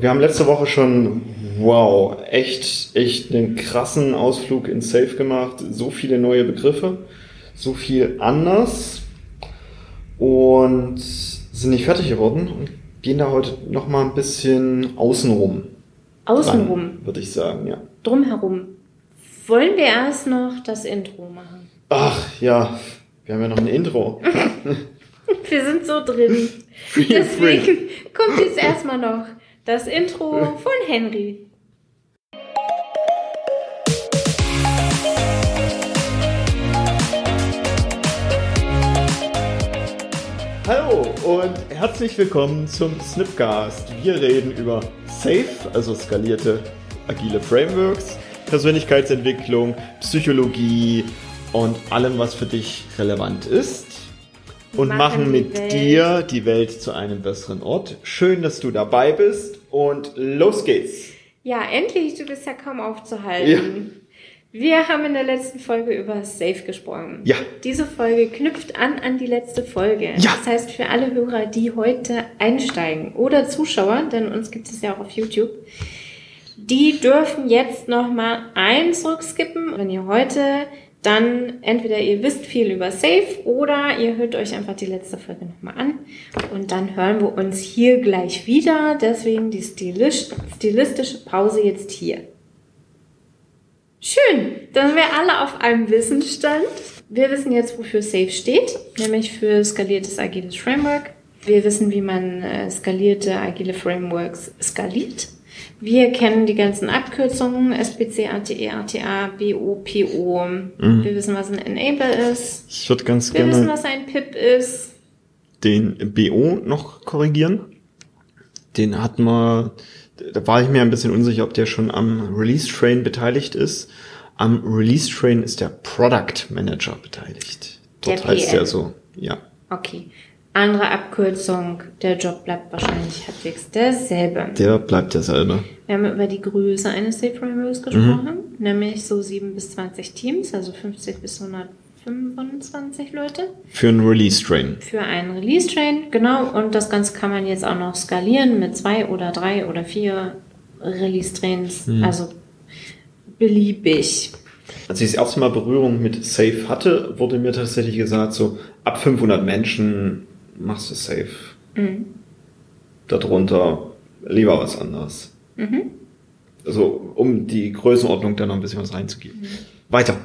wir haben letzte Woche schon, wow, echt, echt einen krassen Ausflug in Safe gemacht. So viele neue Begriffe, so viel anders und sind nicht fertig geworden und gehen da heute noch mal ein bisschen außenrum. Außenrum. Würde ich sagen, ja. Drumherum. Wollen wir erst noch das Intro machen? Ach ja, wir haben ja noch ein Intro. wir sind so drin. Deswegen kommt jetzt erstmal noch das Intro von Henry. Hallo und herzlich willkommen zum Snipcast. Wir reden über Safe, also skalierte agile Frameworks, Persönlichkeitsentwicklung, Psychologie und allem, was für dich relevant ist. Und Machen machen, mit Welt- dir die Welt zu einem besseren Ort. Schön, dass du dabei bist und los geht's. Ja, endlich, du bist ja kaum aufzuhalten. Wir haben in der letzten Folge über Safe gesprochen. Ja. Diese Folge knüpft an an die letzte Folge. Ja. Das heißt, für alle Hörer, die heute einsteigen oder Zuschauer, denn uns gibt es ja auch auf YouTube, die dürfen jetzt nochmal eins zurückskippen. Wenn ihr heute dann entweder ihr wisst viel über Safe oder ihr hört euch einfach die letzte Folge nochmal an und dann hören wir uns hier gleich wieder. Deswegen die stilistische Pause jetzt hier. Schön, dann sind wir alle auf einem Wissensstand. Wir wissen jetzt, wofür Safe steht, nämlich für skaliertes agiles Framework. Wir wissen, wie man äh, skalierte agile Frameworks skaliert. Wir kennen die ganzen Abkürzungen, SPC, ATE, ATA, BO, PO. Wir wissen, was ein Enable ist. Ich würde ganz Wir wissen, gerne was ein PIP ist. den BO noch korrigieren. Den hat man, da war ich mir ein bisschen unsicher, ob der schon am Release Train beteiligt ist. Am Release Train ist der Product Manager beteiligt. Dort Der heißt PM. er so, ja. Okay. Andere Abkürzung, der Job bleibt wahrscheinlich halbwegs derselbe. Der bleibt derselbe. Wir haben über die Größe eines Safe Frameworks gesprochen, nämlich so 7 bis 20 Teams, also 50 bis 125 Leute Für einen Release Train. für einen Release Train, genau. Und das Ganze kann man jetzt auch noch skalieren mit zwei oder drei oder vier Release Trains, also beliebig. Als ich das erste Mal Berührung mit Safe hatte, wurde mir tatsächlich gesagt, so ab 500 Menschen machst du Safe. Mhm. Darunter lieber was anderes. Mhm. Also, um die Größenordnung dann noch ein bisschen was reinzugeben. Weiter.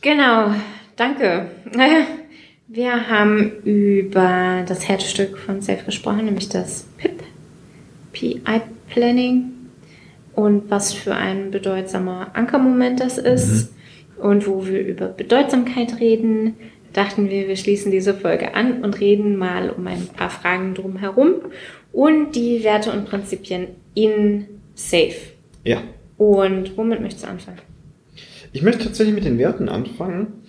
Genau, danke. Wir haben über das Herzstück von Safe gesprochen, nämlich das PIP, PI Planning und was für ein bedeutsamer Ankermoment das ist. Und wo wir über Bedeutsamkeit reden, dachten wir, wir schließen diese Folge an und reden mal um ein paar Fragen drumherum und die Werte und Prinzipien in Safe. Ja. Und womit möchtest du anfangen? Ich möchte tatsächlich mit den Werten anfangen.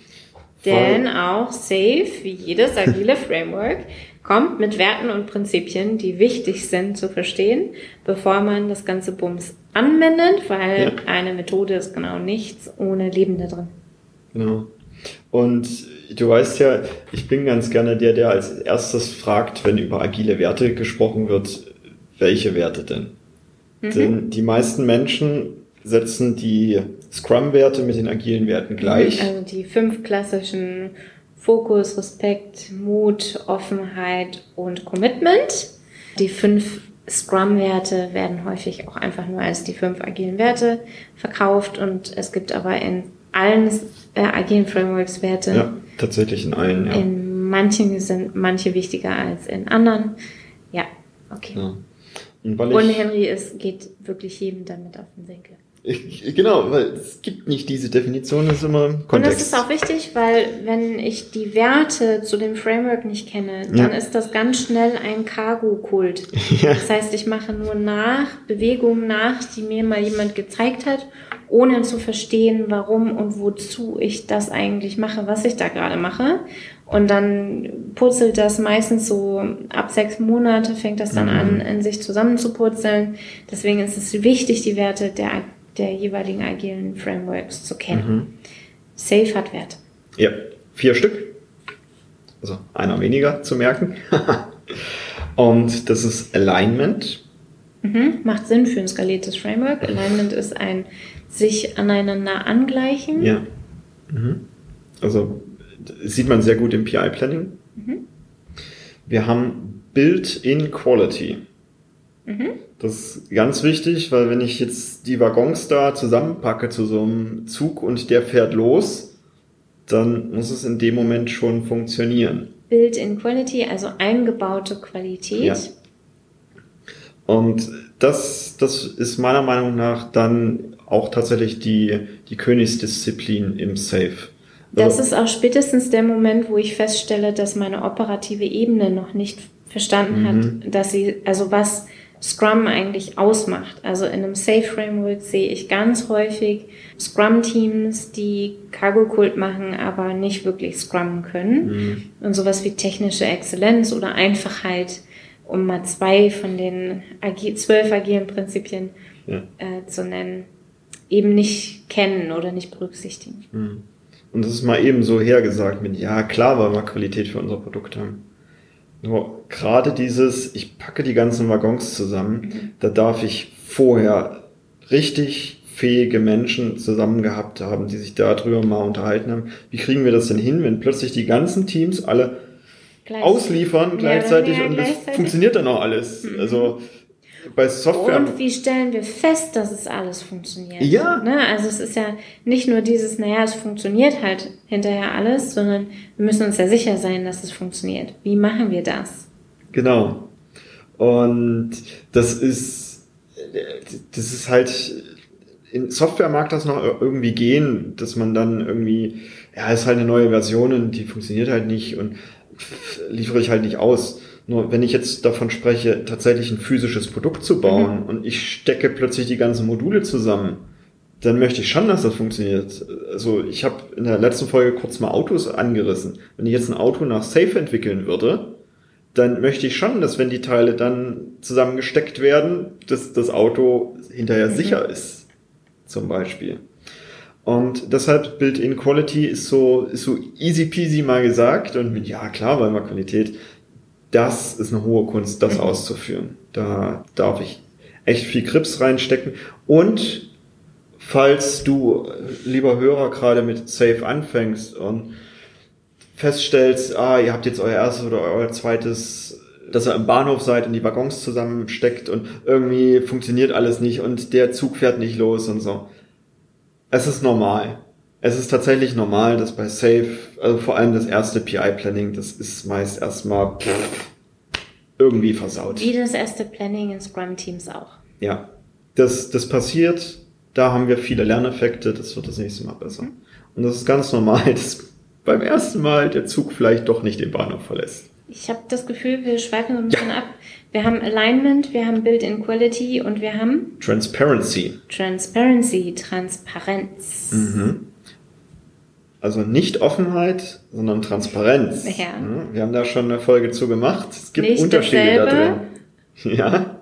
Denn auch Safe, wie jedes agile Framework, kommt mit Werten und Prinzipien, die wichtig sind zu verstehen, bevor man das ganze Bums anwendet, weil Ja. eine Methode ist genau nichts ohne Leben da drin. Genau. Und du weißt ja, ich bin ganz gerne der, der als erstes fragt, wenn über agile Werte gesprochen wird, welche Werte denn? Denn die meisten Menschen setzen die Scrum-Werte mit den agilen Werten gleich. Also die fünf klassischen Fokus, Respekt, Mut, Offenheit und Commitment. Die fünf Scrum-Werte werden häufig auch einfach nur als die fünf agilen Werte verkauft und es gibt aber in allen äh, agilen Frameworks Werte. Ja, tatsächlich in allen, ja. In manchen sind manche wichtiger als in anderen. Ja, okay. ja. Und weil Und ich, Henry ist, geht wirklich jedem damit auf den Senkel. Ich, genau, weil es gibt nicht diese Definition, es ist immer Und das Kontext. ist auch wichtig, weil wenn ich die Werte zu dem Framework nicht kenne, dann Ja. ist das ganz schnell ein Cargo-Kult. Ja. Das heißt, ich mache nur nach, Bewegungen nach, die mir mal jemand gezeigt hat, ohne zu verstehen, warum und wozu ich das eigentlich mache, was ich da gerade mache. Und dann putzelt das meistens so ab sechs Monate fängt das dann an, in sich zusammenzupurzeln. Deswegen ist es wichtig, die Werte der, der jeweiligen agilen Frameworks zu kennen. Safe hat Werte. Ja, vier Stück. Also einer weniger zu merken. Und das ist Alignment, Mhm. Macht Sinn für ein skaliertes Framework. Alignment ist ein sich aneinander angleichen. Ja. Mhm. Also sieht man sehr gut im PI-Planning. Mhm. Wir haben Built-in Quality. Mhm. Das ist ganz wichtig, weil wenn ich jetzt die Waggons da zusammenpacke zu so einem Zug und der fährt los, dann muss es in dem Moment schon funktionieren. Built-in Quality, also eingebaute Qualität. Ja. Und das, das ist meiner Meinung nach dann auch tatsächlich die, die Königsdisziplin im Safe. Das Also- ist auch spätestens der Moment, wo ich feststelle, dass meine operative Ebene noch nicht verstanden Mhm. hat, dass sie, also was Scrum eigentlich ausmacht. Also in einem Safe Framework sehe ich ganz häufig Scrum-Teams, die Cargo-Kult machen, aber nicht wirklich Scrum können. Mhm. Und sowas wie technische Exzellenz oder Einfachheit, um mal zwei von den agi zwölf agilen Prinzipien Ja. äh, zu nennen, eben nicht kennen oder nicht berücksichtigen. Mhm. Und das ist mal eben so hergesagt mit, ja klar, weil wir Qualität für unser Produkt haben. Nur gerade dieses, ich packe die ganzen Waggons zusammen, da darf ich vorher richtig fähige Menschen zusammen gehabt haben, die sich darüber mal unterhalten haben. Wie kriegen wir das denn hin, wenn plötzlich die ganzen Teams alle Gleich- ausliefern gleichzeitig mehr und es gleichzeitig. funktioniert dann auch alles. Mhm. Also bei Software. Und wie stellen wir fest, dass es alles funktioniert? Ja. Ne? Also es ist ja nicht nur dieses, naja, es funktioniert halt hinterher alles, sondern wir müssen uns ja sicher sein, dass es funktioniert. Wie machen wir das? Genau. Und das ist, das ist halt, in Software mag das noch irgendwie gehen, dass man dann irgendwie, ja, ist halt eine neue Version und die funktioniert halt nicht und liefere ich halt nicht aus. Nur wenn ich jetzt davon spreche, tatsächlich ein physisches Produkt zu bauen und ich stecke plötzlich die ganzen Module zusammen, dann möchte ich schon, dass das funktioniert. Also ich habe in der letzten Folge kurz mal Autos angerissen. Wenn ich jetzt ein Auto nach Safe entwickeln würde, dann möchte ich schon, dass wenn die Teile dann zusammengesteckt werden, dass das Auto hinterher sicher ist, zum Beispiel. Und deshalb Built-in Quality ist so, ist so easy peasy mal gesagt und mit, ja klar, weil wir Qualität, das ist eine hohe Kunst, das auszuführen. Da darf ich echt viel Krips reinstecken und falls du, lieber Hörer, gerade mit Safe anfängst und feststellst, ah, ihr habt jetzt euer erstes oder euer zweites, dass ihr im Bahnhof seid und die Waggons zusammensteckt und irgendwie funktioniert alles nicht und der Zug fährt nicht los und so. Es ist normal. Es ist tatsächlich normal, dass bei Safe, also vor allem das erste PI-Planning, das ist meist erstmal irgendwie versaut. Wie das erste Planning in Scrum-Teams auch. Ja, das, das passiert, da haben wir viele Lerneffekte, das wird das nächste Mal besser. Und das ist ganz normal, dass beim ersten Mal der Zug vielleicht doch nicht den Bahnhof verlässt. Ich habe das Gefühl, wir schweifen so ein bisschen ab. Wir haben Alignment, wir haben Built-in Quality und wir haben Transparency. Transparency, Transparenz. Mhm. Also nicht Offenheit, sondern Transparenz. Ja. Wir haben da schon eine Folge zu gemacht. Es gibt Nicht Unterschiede da dasselbe. drin. Ja.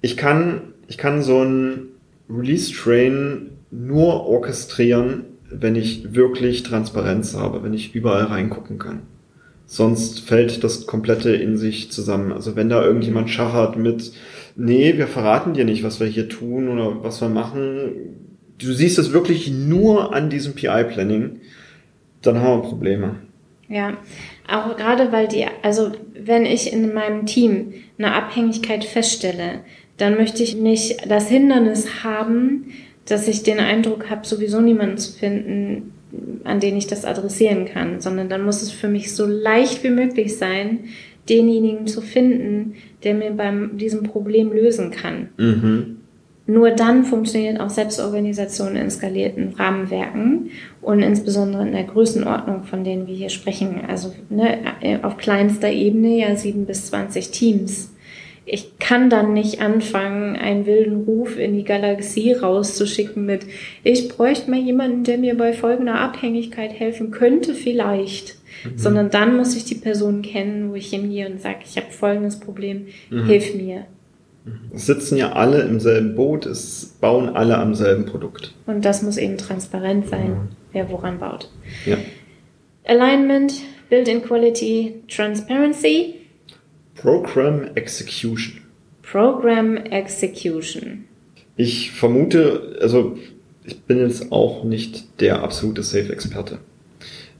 Ich kann, ich kann so ein Release-Train nur orchestrieren, wenn ich wirklich Transparenz habe, wenn ich überall reingucken kann. Sonst fällt das komplette in sich zusammen. Also wenn da irgendjemand schachert mit, nee, wir verraten dir nicht, was wir hier tun oder was wir machen. Du siehst es wirklich nur an diesem PI-Planning, dann haben wir Probleme. Ja, auch gerade weil die, also wenn ich in meinem Team eine Abhängigkeit feststelle, dann möchte ich nicht das Hindernis haben, dass ich den Eindruck habe, sowieso niemanden zu finden, an den ich das adressieren kann, sondern dann muss es für mich so leicht wie möglich sein, denjenigen zu finden, der mir beim diesem Problem lösen kann. Mhm. Nur dann funktioniert auch Selbstorganisation in skalierten Rahmenwerken und insbesondere in der Größenordnung, von denen wir hier sprechen. Also ne, auf kleinster Ebene ja sieben bis zwanzig Teams. Ich kann dann nicht anfangen, einen wilden Ruf in die Galaxie rauszuschicken mit, ich bräuchte mal jemanden, der mir bei folgender Abhängigkeit helfen könnte, vielleicht. Sondern dann muss ich die Person kennen, wo ich hingehe und sage, ich habe folgendes Problem, hilf mir. Es sitzen ja alle im selben Boot, es bauen alle am selben Produkt. Und das muss eben transparent sein, wer woran baut. Ja. Alignment, Build-in Quality, Transparency. Program Execution. Program Execution. Ich vermute, also ich bin jetzt auch nicht der absolute Safe-Experte.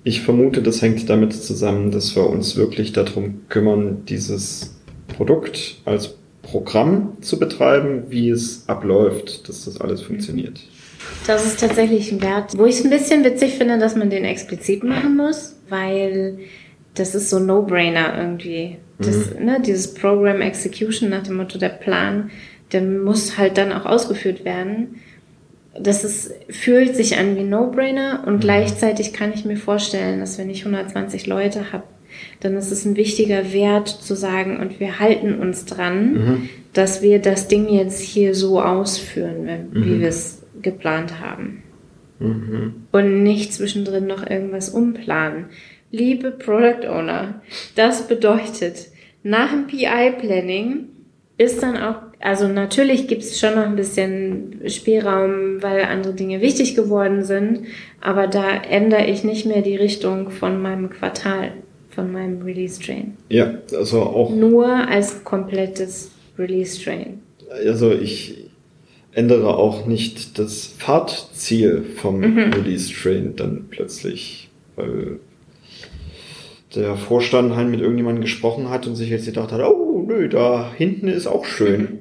Ich vermute, das hängt damit zusammen, dass wir uns wirklich darum kümmern, dieses Produkt als Programm zu betreiben, wie es abläuft, dass das alles funktioniert. Das ist tatsächlich ein Wert, wo ich es ein bisschen witzig finde, dass man den explizit machen muss, weil das ist so No-Brainer irgendwie. Das, mhm. ne, dieses Program Execution nach dem Motto, der Plan, der muss halt dann auch ausgeführt werden. Das ist, fühlt sich an wie No-Brainer und mhm. gleichzeitig kann ich mir vorstellen, dass wenn ich 120 Leute habe, dann ist es ein wichtiger Wert zu sagen, und wir halten uns dran, mhm. dass wir das Ding jetzt hier so ausführen, wie mhm. wir es geplant haben. Mhm. Und nicht zwischendrin noch irgendwas umplanen. Liebe Product Owner, das bedeutet, nach dem PI-Planning ist dann auch, also natürlich gibt es schon noch ein bisschen Spielraum, weil andere Dinge wichtig geworden sind, aber da ändere ich nicht mehr die Richtung von meinem Quartal, von meinem Release-Train. Ja, also auch. Nur als komplettes Release-Train. Also ich ändere auch nicht das Fahrtziel vom mhm. Release-Train dann plötzlich, weil der Vorstand halt mit irgendjemandem gesprochen hat und sich jetzt gedacht hat, oh nö, da hinten ist auch schön. Mhm.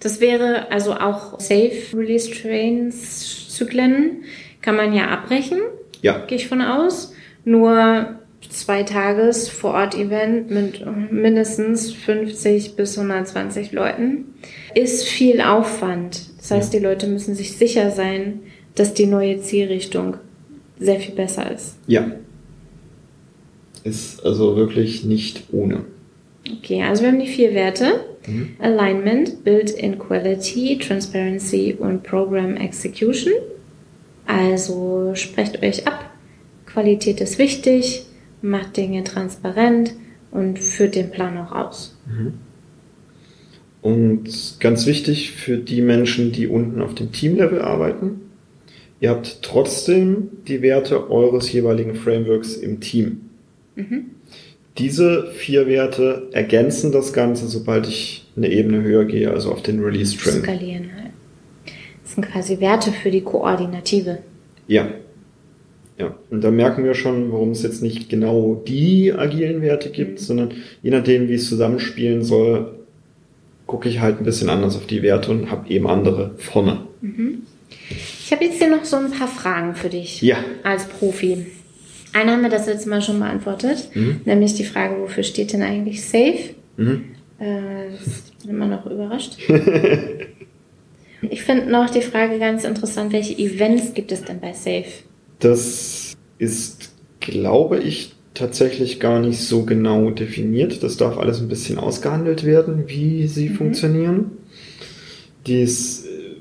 Das wäre also auch Safe Release Trains Zyklen kann man ja abbrechen. Ja. Gehe ich von aus. Nur zwei Tages vor Ort Event mit mindestens 50 bis 120 Leuten ist viel Aufwand. Das heißt, die Leute müssen sich sicher sein, dass die neue Zielrichtung sehr viel besser ist. Ja, ist also wirklich nicht ohne. Okay, also wir haben die vier Werte. Mhm. Alignment, Build-in Quality, Transparency und Program Execution. Also sprecht euch ab. Qualität ist wichtig, macht Dinge transparent und führt den Plan auch aus. Mhm. Und ganz wichtig für die Menschen, die unten auf dem Teamlevel arbeiten, ihr habt trotzdem die Werte eures jeweiligen Frameworks im Team. Mhm. Diese vier Werte ergänzen das Ganze, sobald ich eine Ebene höher gehe, also auf den Release Train. Skalieren halt. Das sind quasi Werte für die Koordinative. Ja. Ja, und da merken wir schon, warum es jetzt nicht genau die agilen Werte gibt, sondern je nachdem, wie es zusammenspielen soll, gucke ich halt ein bisschen anders auf die Werte und habe eben andere vorne. Mhm. Ich habe jetzt hier noch so ein paar Fragen für dich. Ja. Als Profi. Eine haben wir das letzte Mal schon beantwortet, mhm. nämlich die Frage, wofür steht denn eigentlich Safe? Mhm. Äh, ich bin immer noch überrascht. ich finde noch die Frage ganz interessant, welche Events gibt es denn bei Safe? Das ist, glaube ich, tatsächlich gar nicht so genau definiert. Das darf alles ein bisschen ausgehandelt werden, wie sie mhm. funktionieren. Das äh,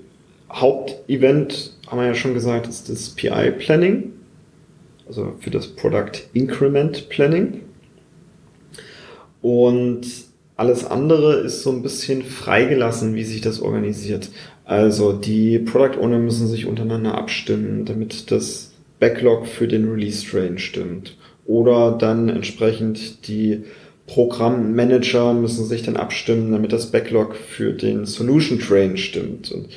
Hauptevent, haben wir ja schon gesagt, ist das PI-Planning also für das Product Increment Planning. Und alles andere ist so ein bisschen freigelassen, wie sich das organisiert. Also die Product Owner müssen sich untereinander abstimmen, damit das Backlog für den Release Train stimmt. Oder dann entsprechend die Programmmanager müssen sich dann abstimmen, damit das Backlog für den Solution Train stimmt. Und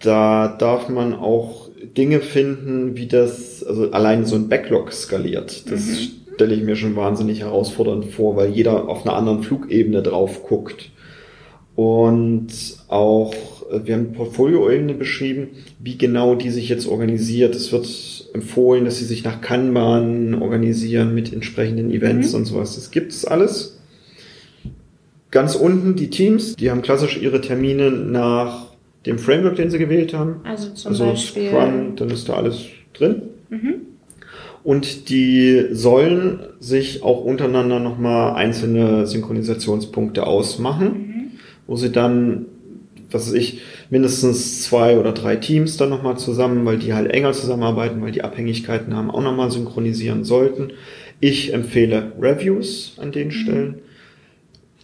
da darf man auch Dinge finden, wie das, also allein so ein Backlog skaliert. Das mhm. stelle ich mir schon wahnsinnig herausfordernd vor, weil jeder auf einer anderen Flugebene drauf guckt. Und auch, wir haben Portfolioebene beschrieben, wie genau die sich jetzt organisiert. Es wird empfohlen, dass sie sich nach Kanban organisieren mit entsprechenden Events mhm. und sowas. Das gibt es alles. Ganz unten die Teams, die haben klassisch ihre Termine nach dem Framework, den sie gewählt haben. Also zum also Beispiel. Scrum, dann ist da alles drin. Mhm. Und die sollen sich auch untereinander nochmal einzelne Synchronisationspunkte ausmachen, mhm. wo sie dann, was weiß ich, mindestens zwei oder drei Teams dann nochmal zusammen, weil die halt enger zusammenarbeiten, weil die Abhängigkeiten haben, auch nochmal synchronisieren sollten. Ich empfehle Reviews an den mhm. Stellen.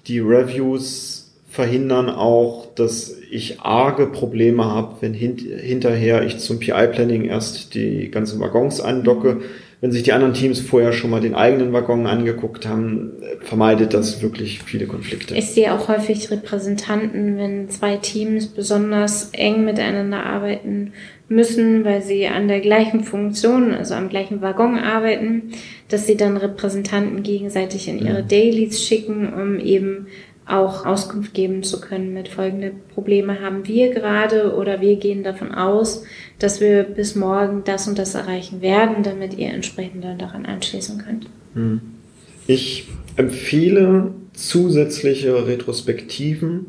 Die Reviews verhindern auch, dass ich arge Probleme habe, wenn hint hinterher ich zum PI-Planning erst die ganzen Waggons andocke, wenn sich die anderen Teams vorher schon mal den eigenen Waggon angeguckt haben, vermeidet das wirklich viele Konflikte. Ich sehe auch häufig Repräsentanten, wenn zwei Teams besonders eng miteinander arbeiten müssen, weil sie an der gleichen Funktion, also am gleichen Waggon arbeiten, dass sie dann Repräsentanten gegenseitig in ihre mhm. Dailies schicken, um eben auch Auskunft geben zu können mit folgende Probleme haben wir gerade oder wir gehen davon aus, dass wir bis morgen das und das erreichen werden, damit ihr entsprechend dann daran anschließen könnt. Hm. Ich empfehle zusätzliche Retrospektiven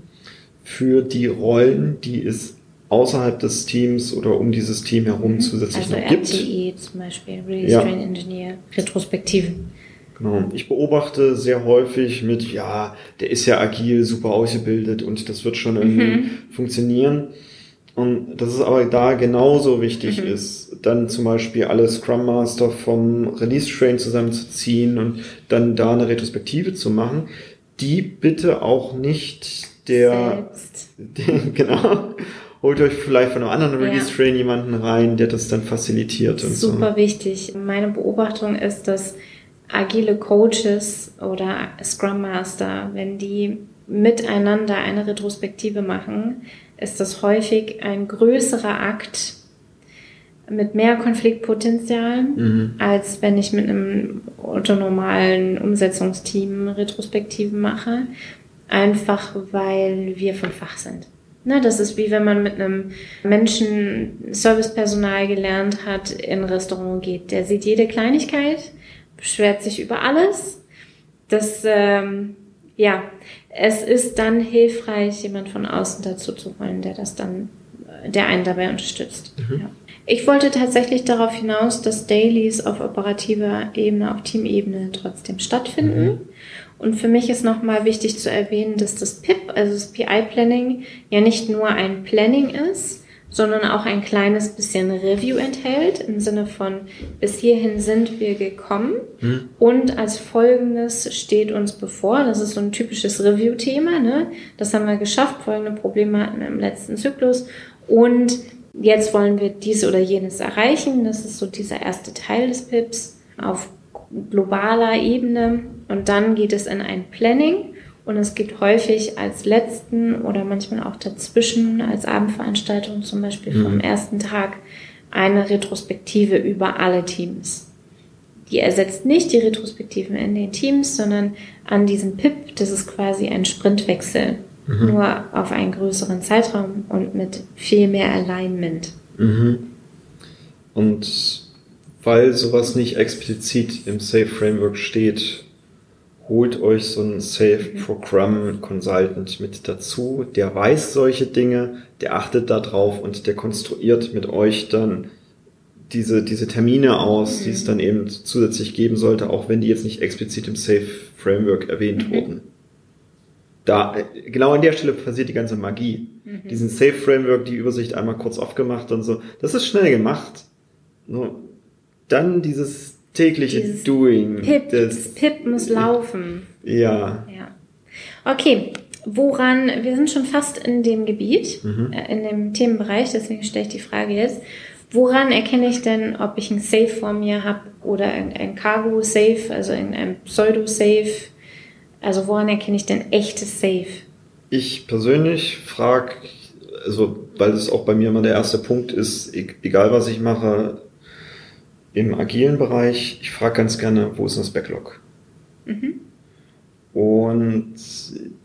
für die Rollen, die es außerhalb des Teams oder um dieses Team herum mhm. zusätzlich also noch gibt. RTE zum Beispiel, Release ja. Train Engineer, Retrospektiven. Genau. Ich beobachte sehr häufig mit, ja, der ist ja agil, super ausgebildet und das wird schon irgendwie mhm. funktionieren. Und dass es aber da genauso wichtig mhm. ist, dann zum Beispiel alle Scrum Master vom Release Train zusammenzuziehen und dann da eine Retrospektive zu machen, die bitte auch nicht der, der genau, holt euch vielleicht von einem anderen Release Train ja. jemanden rein, der das dann facilitiert und Super so. Super wichtig. Meine Beobachtung ist, dass agile Coaches oder Scrum Master, wenn die miteinander eine Retrospektive machen, ist das häufig ein größerer Akt mit mehr Konfliktpotenzial, mhm. als wenn ich mit einem autonomalen Umsetzungsteam Retrospektiven mache. Einfach weil wir vom Fach sind. Na, das ist wie wenn man mit einem Menschen Servicepersonal gelernt hat, in ein Restaurant geht. Der sieht jede Kleinigkeit, beschwert sich über alles. Das, ähm, ja, es ist dann hilfreich, jemand von außen dazu zu holen, der das dann, der einen dabei unterstützt. Mhm. Ja. Ich wollte tatsächlich darauf hinaus, dass Dailies auf operativer Ebene, auf Teamebene trotzdem stattfinden. Mhm. Und für mich ist nochmal wichtig zu erwähnen, dass das PIP, also das PI Planning, ja nicht nur ein Planning ist, sondern auch ein kleines bisschen Review enthält, im Sinne von, bis hierhin sind wir gekommen. Hm. und als folgendes steht uns bevor, das ist so ein typisches Review-Thema, ne? das haben wir geschafft, folgende Probleme hatten wir im letzten Zyklus. Und jetzt wollen wir dies oder jenes erreichen, das ist so dieser erste Teil des PIPs auf globaler Ebene. Und dann geht es in ein Planning und es gibt häufig als letzten oder manchmal auch dazwischen als Abendveranstaltung zum Beispiel mhm. vom ersten Tag eine Retrospektive über alle Teams. Die ersetzt nicht die Retrospektiven in den Teams, sondern an diesem PIP, das ist quasi ein Sprintwechsel, mhm. nur auf einen größeren Zeitraum und mit viel mehr Alignment. Mhm. Und weil sowas nicht explizit im Safe Framework steht, holt euch so einen Safe Program Consultant mit dazu, der weiß solche Dinge, der achtet darauf und der konstruiert mit euch dann diese, diese Termine aus, die es dann eben zusätzlich geben sollte, auch wenn die jetzt nicht explizit im Safe Framework erwähnt mhm. wurden. Da, genau an der Stelle passiert die ganze Magie. Mhm. Diesen Safe Framework, die Übersicht einmal kurz aufgemacht und so. Das ist schnell gemacht. Nur dann dieses tägliche Dieses Doing. Pip, das Pip muss laufen. Ja. ja. Okay, woran, wir sind schon fast in dem Gebiet, mhm. äh, in dem Themenbereich, deswegen stelle ich die Frage jetzt. Woran erkenne ich denn, ob ich ein Safe vor mir habe oder ein Cargo Safe, also ein Pseudo Safe? Also woran erkenne ich denn echtes Safe? Ich persönlich frage, also weil das auch bei mir immer der erste Punkt ist, e-, egal was ich mache, im agilen Bereich, ich frage ganz gerne, wo ist das Backlog? Mhm. Und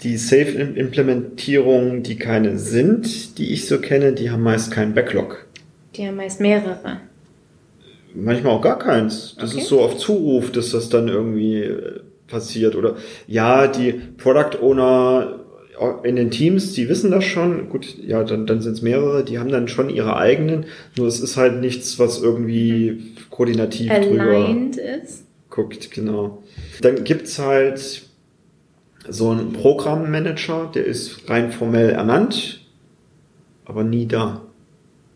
die Safe-Implementierungen, die keine sind, die ich so kenne, die haben meist keinen Backlog. Die haben meist mehrere. Manchmal auch gar keins. Das okay. ist so auf Zuruf, dass das dann irgendwie äh, passiert. Oder ja, die Product Owner in den Teams, die wissen das schon. Gut, ja, dann, dann sind es mehrere, die haben dann schon ihre eigenen. Nur es ist halt nichts, was irgendwie koordinativ Aligned drüber ist. guckt, genau. Dann gibt's halt so einen Programmmanager, der ist rein formell ernannt, aber nie da.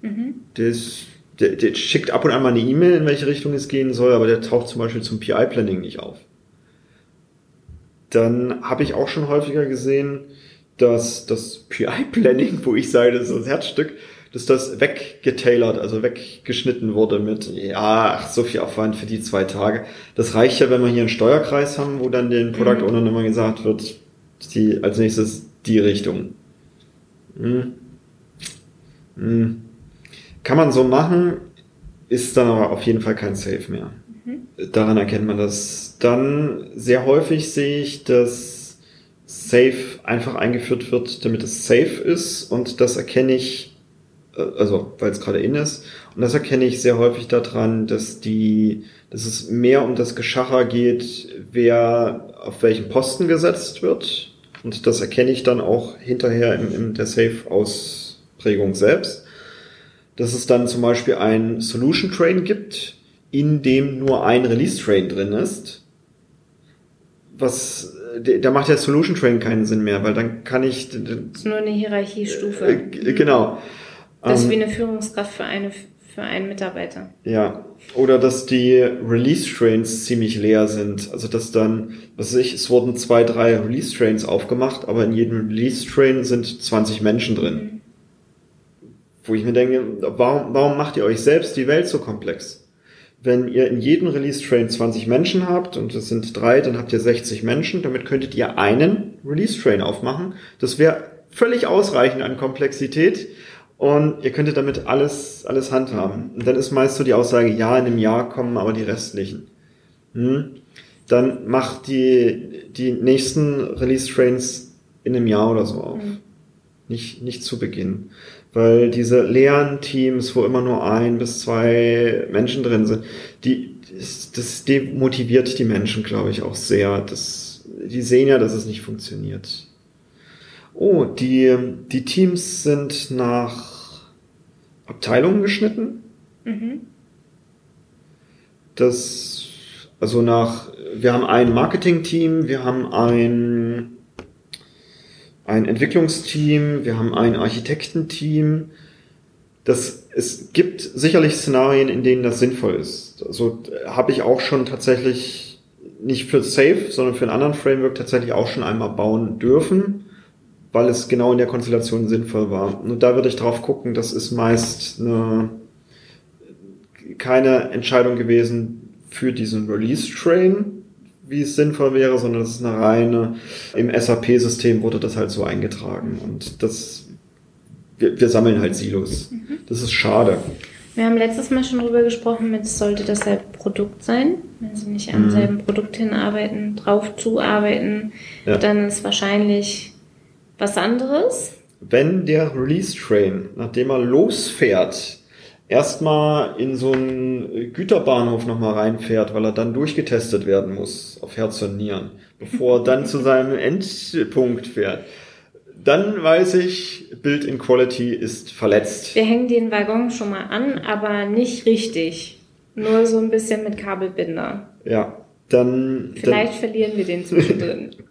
Mhm. Der ist der, der schickt ab und an mal eine E-Mail, in welche Richtung es gehen soll, aber der taucht zum Beispiel zum PI-Planning nicht auf. Dann habe ich auch schon häufiger gesehen, dass das PI-Planning, wo ich sage, das ist das Herzstück, dass das weggetailert, also weggeschnitten wurde mit, ja, ach, so viel Aufwand für die zwei Tage. Das reicht ja, wenn wir hier einen Steuerkreis haben, wo dann den Product Owner immer gesagt wird, die, als nächstes die Richtung. Hm. Hm. Kann man so machen, ist dann aber auf jeden Fall kein Safe mehr. Mhm. Daran erkennt man das. Dann sehr häufig sehe ich, dass Safe einfach eingeführt wird, damit es safe ist und das erkenne ich, äh, also weil es gerade in ist, und das erkenne ich sehr häufig daran, dass die, dass es mehr um das Geschacher geht, wer auf welchen Posten gesetzt wird. Und das erkenne ich dann auch hinterher in, in der Safe-Ausprägung selbst dass es dann zum Beispiel ein Solution Train gibt, in dem nur ein Release Train drin ist. Was, da macht der Solution Train keinen Sinn mehr, weil dann kann ich. Das ist nur eine Hierarchiestufe. Äh, genau. Das ist ähm, wie eine Führungskraft für eine für einen Mitarbeiter. Ja. Oder dass die Release Trains ziemlich leer sind. Also dass dann, was weiß ich, es wurden zwei, drei Release Trains aufgemacht, aber in jedem Release Train sind 20 Menschen drin. Mhm. Wo ich mir denke, warum, warum macht ihr euch selbst die Welt so komplex? Wenn ihr in jedem Release-Train 20 Menschen habt und es sind drei, dann habt ihr 60 Menschen, damit könntet ihr einen Release-Train aufmachen. Das wäre völlig ausreichend an Komplexität und ihr könntet damit alles, alles handhaben. Und dann ist meist so die Aussage, ja, in einem Jahr kommen aber die restlichen. Hm? Dann macht die, die nächsten Release-Trains in einem Jahr oder so auf. Mhm. Nicht, nicht zu Beginn. Weil diese leeren Teams, wo immer nur ein bis zwei Menschen drin sind, die, das demotiviert die Menschen, glaube ich, auch sehr. Das, die sehen ja, dass es nicht funktioniert. Oh, die, die Teams sind nach Abteilungen geschnitten. Mhm. Das, also nach, wir haben ein Marketing-Team, wir haben ein ein Entwicklungsteam, wir haben ein Architektenteam. Das, es gibt sicherlich Szenarien, in denen das sinnvoll ist. Also habe ich auch schon tatsächlich nicht für Safe, sondern für einen anderen Framework tatsächlich auch schon einmal bauen dürfen, weil es genau in der Konstellation sinnvoll war. Und da würde ich drauf gucken, das ist meist eine, keine Entscheidung gewesen für diesen Release-Train, wie es sinnvoll wäre, sondern das ist eine reine, im SAP-System wurde das halt so eingetragen und das, wir, wir sammeln halt Silos. Mhm. Das ist schade. Wir haben letztes Mal schon drüber gesprochen, mit sollte dasselbe Produkt sein. Wenn Sie nicht am mhm. selben Produkt hinarbeiten, drauf zuarbeiten, ja. dann ist wahrscheinlich was anderes. Wenn der Release-Train, nachdem er losfährt, erstmal in so einen Güterbahnhof nochmal reinfährt, weil er dann durchgetestet werden muss auf Herz und Nieren, bevor er dann zu seinem Endpunkt fährt. Dann weiß ich, Build in Quality ist verletzt. Wir hängen den Waggon schon mal an, aber nicht richtig. Nur so ein bisschen mit Kabelbinder. Ja, dann. Vielleicht dann, verlieren wir den zwischendrin.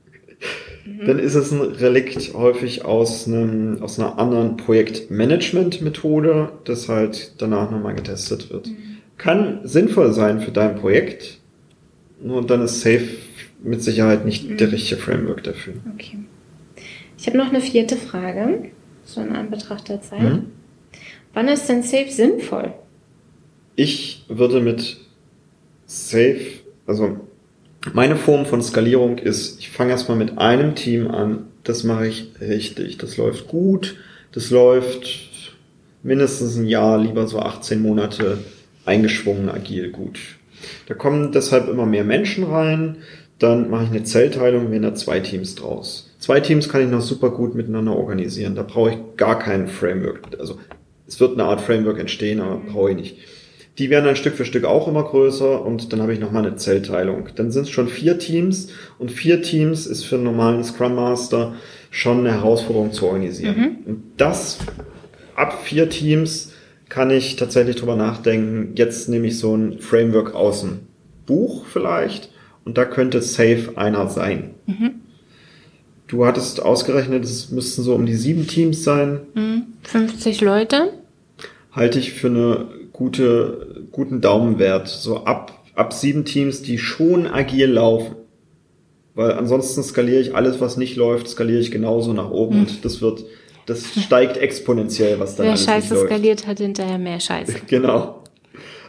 dann ist es ein Relikt häufig aus, einem, aus einer anderen Projektmanagement-Methode, das halt danach nochmal getestet wird. Mhm. Kann sinnvoll sein für dein Projekt, nur dann ist Safe mit Sicherheit nicht mhm. der richtige Framework dafür. Okay. Ich habe noch eine vierte Frage, so in Anbetracht der Zeit. Mhm. Wann ist denn Safe sinnvoll? Ich würde mit Safe, also meine Form von Skalierung ist, ich fange erstmal mit einem Team an, das mache ich richtig, das läuft gut, das läuft mindestens ein Jahr, lieber so 18 Monate eingeschwungen, agil gut. Da kommen deshalb immer mehr Menschen rein, dann mache ich eine Zellteilung, werden da zwei Teams draus. Zwei Teams kann ich noch super gut miteinander organisieren, da brauche ich gar kein Framework. Also es wird eine Art Framework entstehen, aber brauche ich nicht. Die werden dann Stück für Stück auch immer größer und dann habe ich nochmal eine Zellteilung. Dann sind es schon vier Teams und vier Teams ist für einen normalen Scrum Master schon eine Herausforderung zu organisieren. Mhm. Und das ab vier Teams kann ich tatsächlich drüber nachdenken. Jetzt nehme ich so ein Framework aus dem Buch vielleicht und da könnte Safe einer sein. Mhm. Du hattest ausgerechnet, es müssten so um die sieben Teams sein. 50 mhm. Leute. Halte ich für eine gute, guten Daumenwert. So ab, ab sieben Teams, die schon agil laufen. Weil ansonsten skaliere ich alles, was nicht läuft, skaliere ich genauso nach oben hm. und das wird Das steigt exponentiell, was dann Wer alles Scheiße nicht läuft. skaliert, hat hinterher mehr Scheiße. Genau.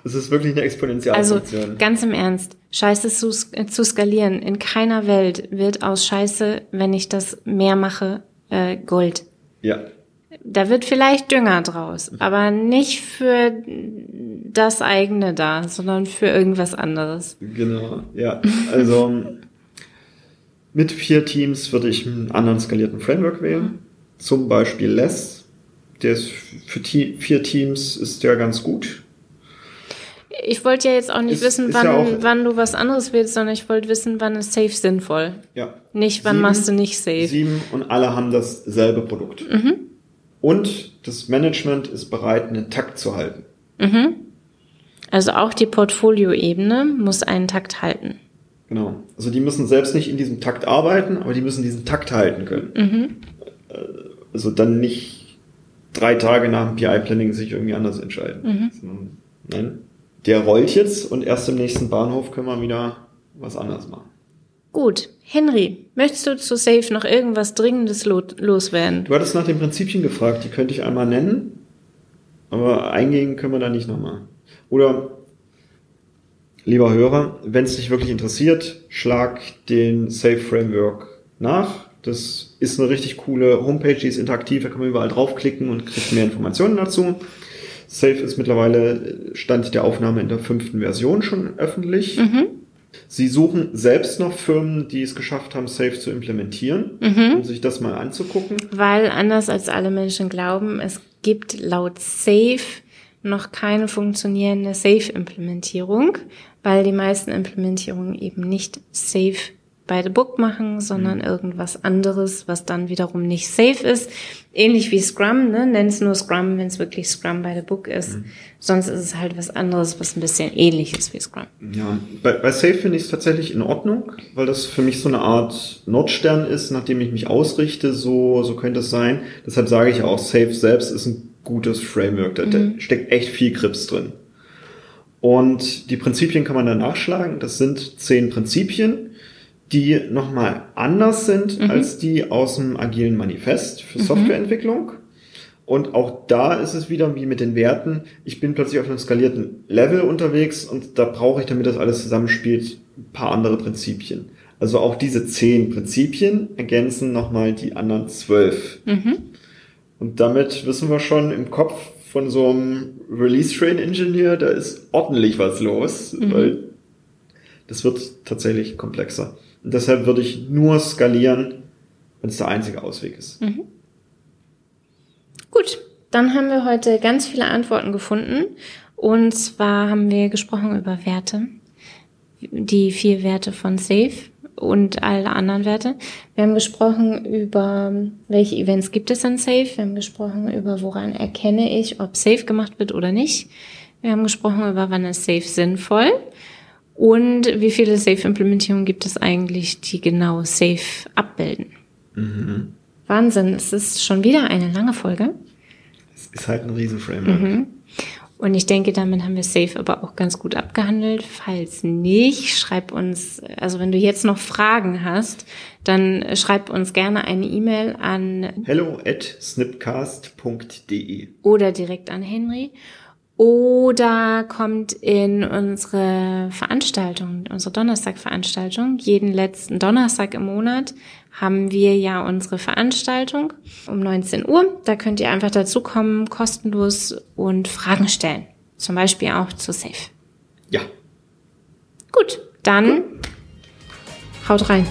Es ist wirklich eine Also Exponentialfunktion. ganz im Ernst, Scheiße zu, zu skalieren. In keiner Welt wird aus Scheiße, wenn ich das mehr mache, äh, Gold. ja. Da wird vielleicht Dünger draus, aber nicht für das eigene da, sondern für irgendwas anderes. Genau, ja. Also mit vier Teams würde ich einen anderen skalierten Framework wählen. Zum Beispiel Less. Der ist für Te vier Teams ist der ganz gut. Ich wollte ja jetzt auch nicht Ist- wissen, ist wann, ja auch- wann du was anderes willst, sondern ich wollte wissen, wann ist safe sinnvoll. Ja. Nicht, wann Sieben- machst du nicht safe. Sieben und alle haben dasselbe Produkt. Und das Management ist bereit, einen Takt zu halten. Also auch die Portfolioebene muss einen Takt halten. Genau. Also die müssen selbst nicht in diesem Takt arbeiten, aber die müssen diesen Takt halten können. Äh, Also dann nicht drei Tage nach dem PI-Planning sich irgendwie anders entscheiden. Sondern, Nein. Der rollt jetzt und erst im nächsten Bahnhof können wir wieder was anderes machen. Gut, Henry, möchtest du zu Safe noch irgendwas Dringendes lo loswerden? Du hattest nach den Prinzipien gefragt, die könnte ich einmal nennen, aber eingehen können wir da nicht nochmal. Oder, lieber Hörer, wenn es dich wirklich interessiert, schlag den Safe Framework nach. Das ist eine richtig coole Homepage, die ist interaktiv, da kann man überall draufklicken und kriegt mehr Informationen dazu. Safe ist mittlerweile Stand der Aufnahme in der fünften Version schon öffentlich. Sie suchen selbst noch Firmen, die es geschafft haben, Safe zu implementieren, um sich das mal anzugucken. Weil anders als alle Menschen glauben, es gibt laut Safe noch keine funktionierende Safe-Implementierung, weil die meisten Implementierungen eben nicht Safe by the book machen, sondern irgendwas anderes, was dann wiederum nicht safe ist. Ähnlich wie Scrum, ne? Nenn es nur Scrum, wenn es wirklich Scrum by the book ist. Sonst ist es halt was anderes, was ein bisschen ähnlich ist wie Scrum. Ja, bei, bei Safe finde ich es tatsächlich in Ordnung, weil das für mich so eine Art Nordstern ist, nachdem ich mich ausrichte, so, so könnte es sein. Deshalb sage ich auch, Safe selbst ist ein gutes Framework. Da, da steckt echt viel Grips drin. Und die Prinzipien kann man dann nachschlagen. Das sind zehn Prinzipien, die nochmal anders sind als die aus dem agilen Manifest für Softwareentwicklung. Und auch da ist es wieder wie mit den Werten. Ich bin plötzlich auf einem skalierten Level unterwegs und da brauche ich, damit das alles zusammenspielt, ein paar andere Prinzipien. Also auch diese zehn Prinzipien ergänzen nochmal die anderen zwölf. Und damit wissen wir schon im Kopf von so einem Release-Train-Ingenieur, da ist ordentlich was los, weil das wird tatsächlich komplexer. Und deshalb würde ich nur skalieren, wenn es der einzige Ausweg ist. Gut, dann haben wir heute ganz viele Antworten gefunden. Und zwar haben wir gesprochen über Werte, die vier Werte von Safe und alle anderen Werte. Wir haben gesprochen über, welche Events gibt es an Safe. Wir haben gesprochen über, woran erkenne ich, ob Safe gemacht wird oder nicht. Wir haben gesprochen über, wann ist Safe sinnvoll. Und wie viele Safe-Implementierungen gibt es eigentlich, die genau Safe abbilden? Wahnsinn, es ist schon wieder eine lange Folge. Es ist halt ein Riesen-Framework. Mhm. Und ich denke, damit haben wir Safe aber auch ganz gut abgehandelt. Falls nicht, schreib uns, also wenn du jetzt noch Fragen hast, dann schreib uns gerne eine E-Mail an Hello at snipcast.de. oder direkt an Henry oder kommt in unsere Veranstaltung, unsere Donnerstagveranstaltung. Jeden letzten Donnerstag im Monat haben wir ja unsere Veranstaltung um 19 Uhr. Da könnt ihr einfach dazukommen, kostenlos und Fragen stellen. Zum Beispiel auch zu Safe. Ja. Gut, dann haut rein.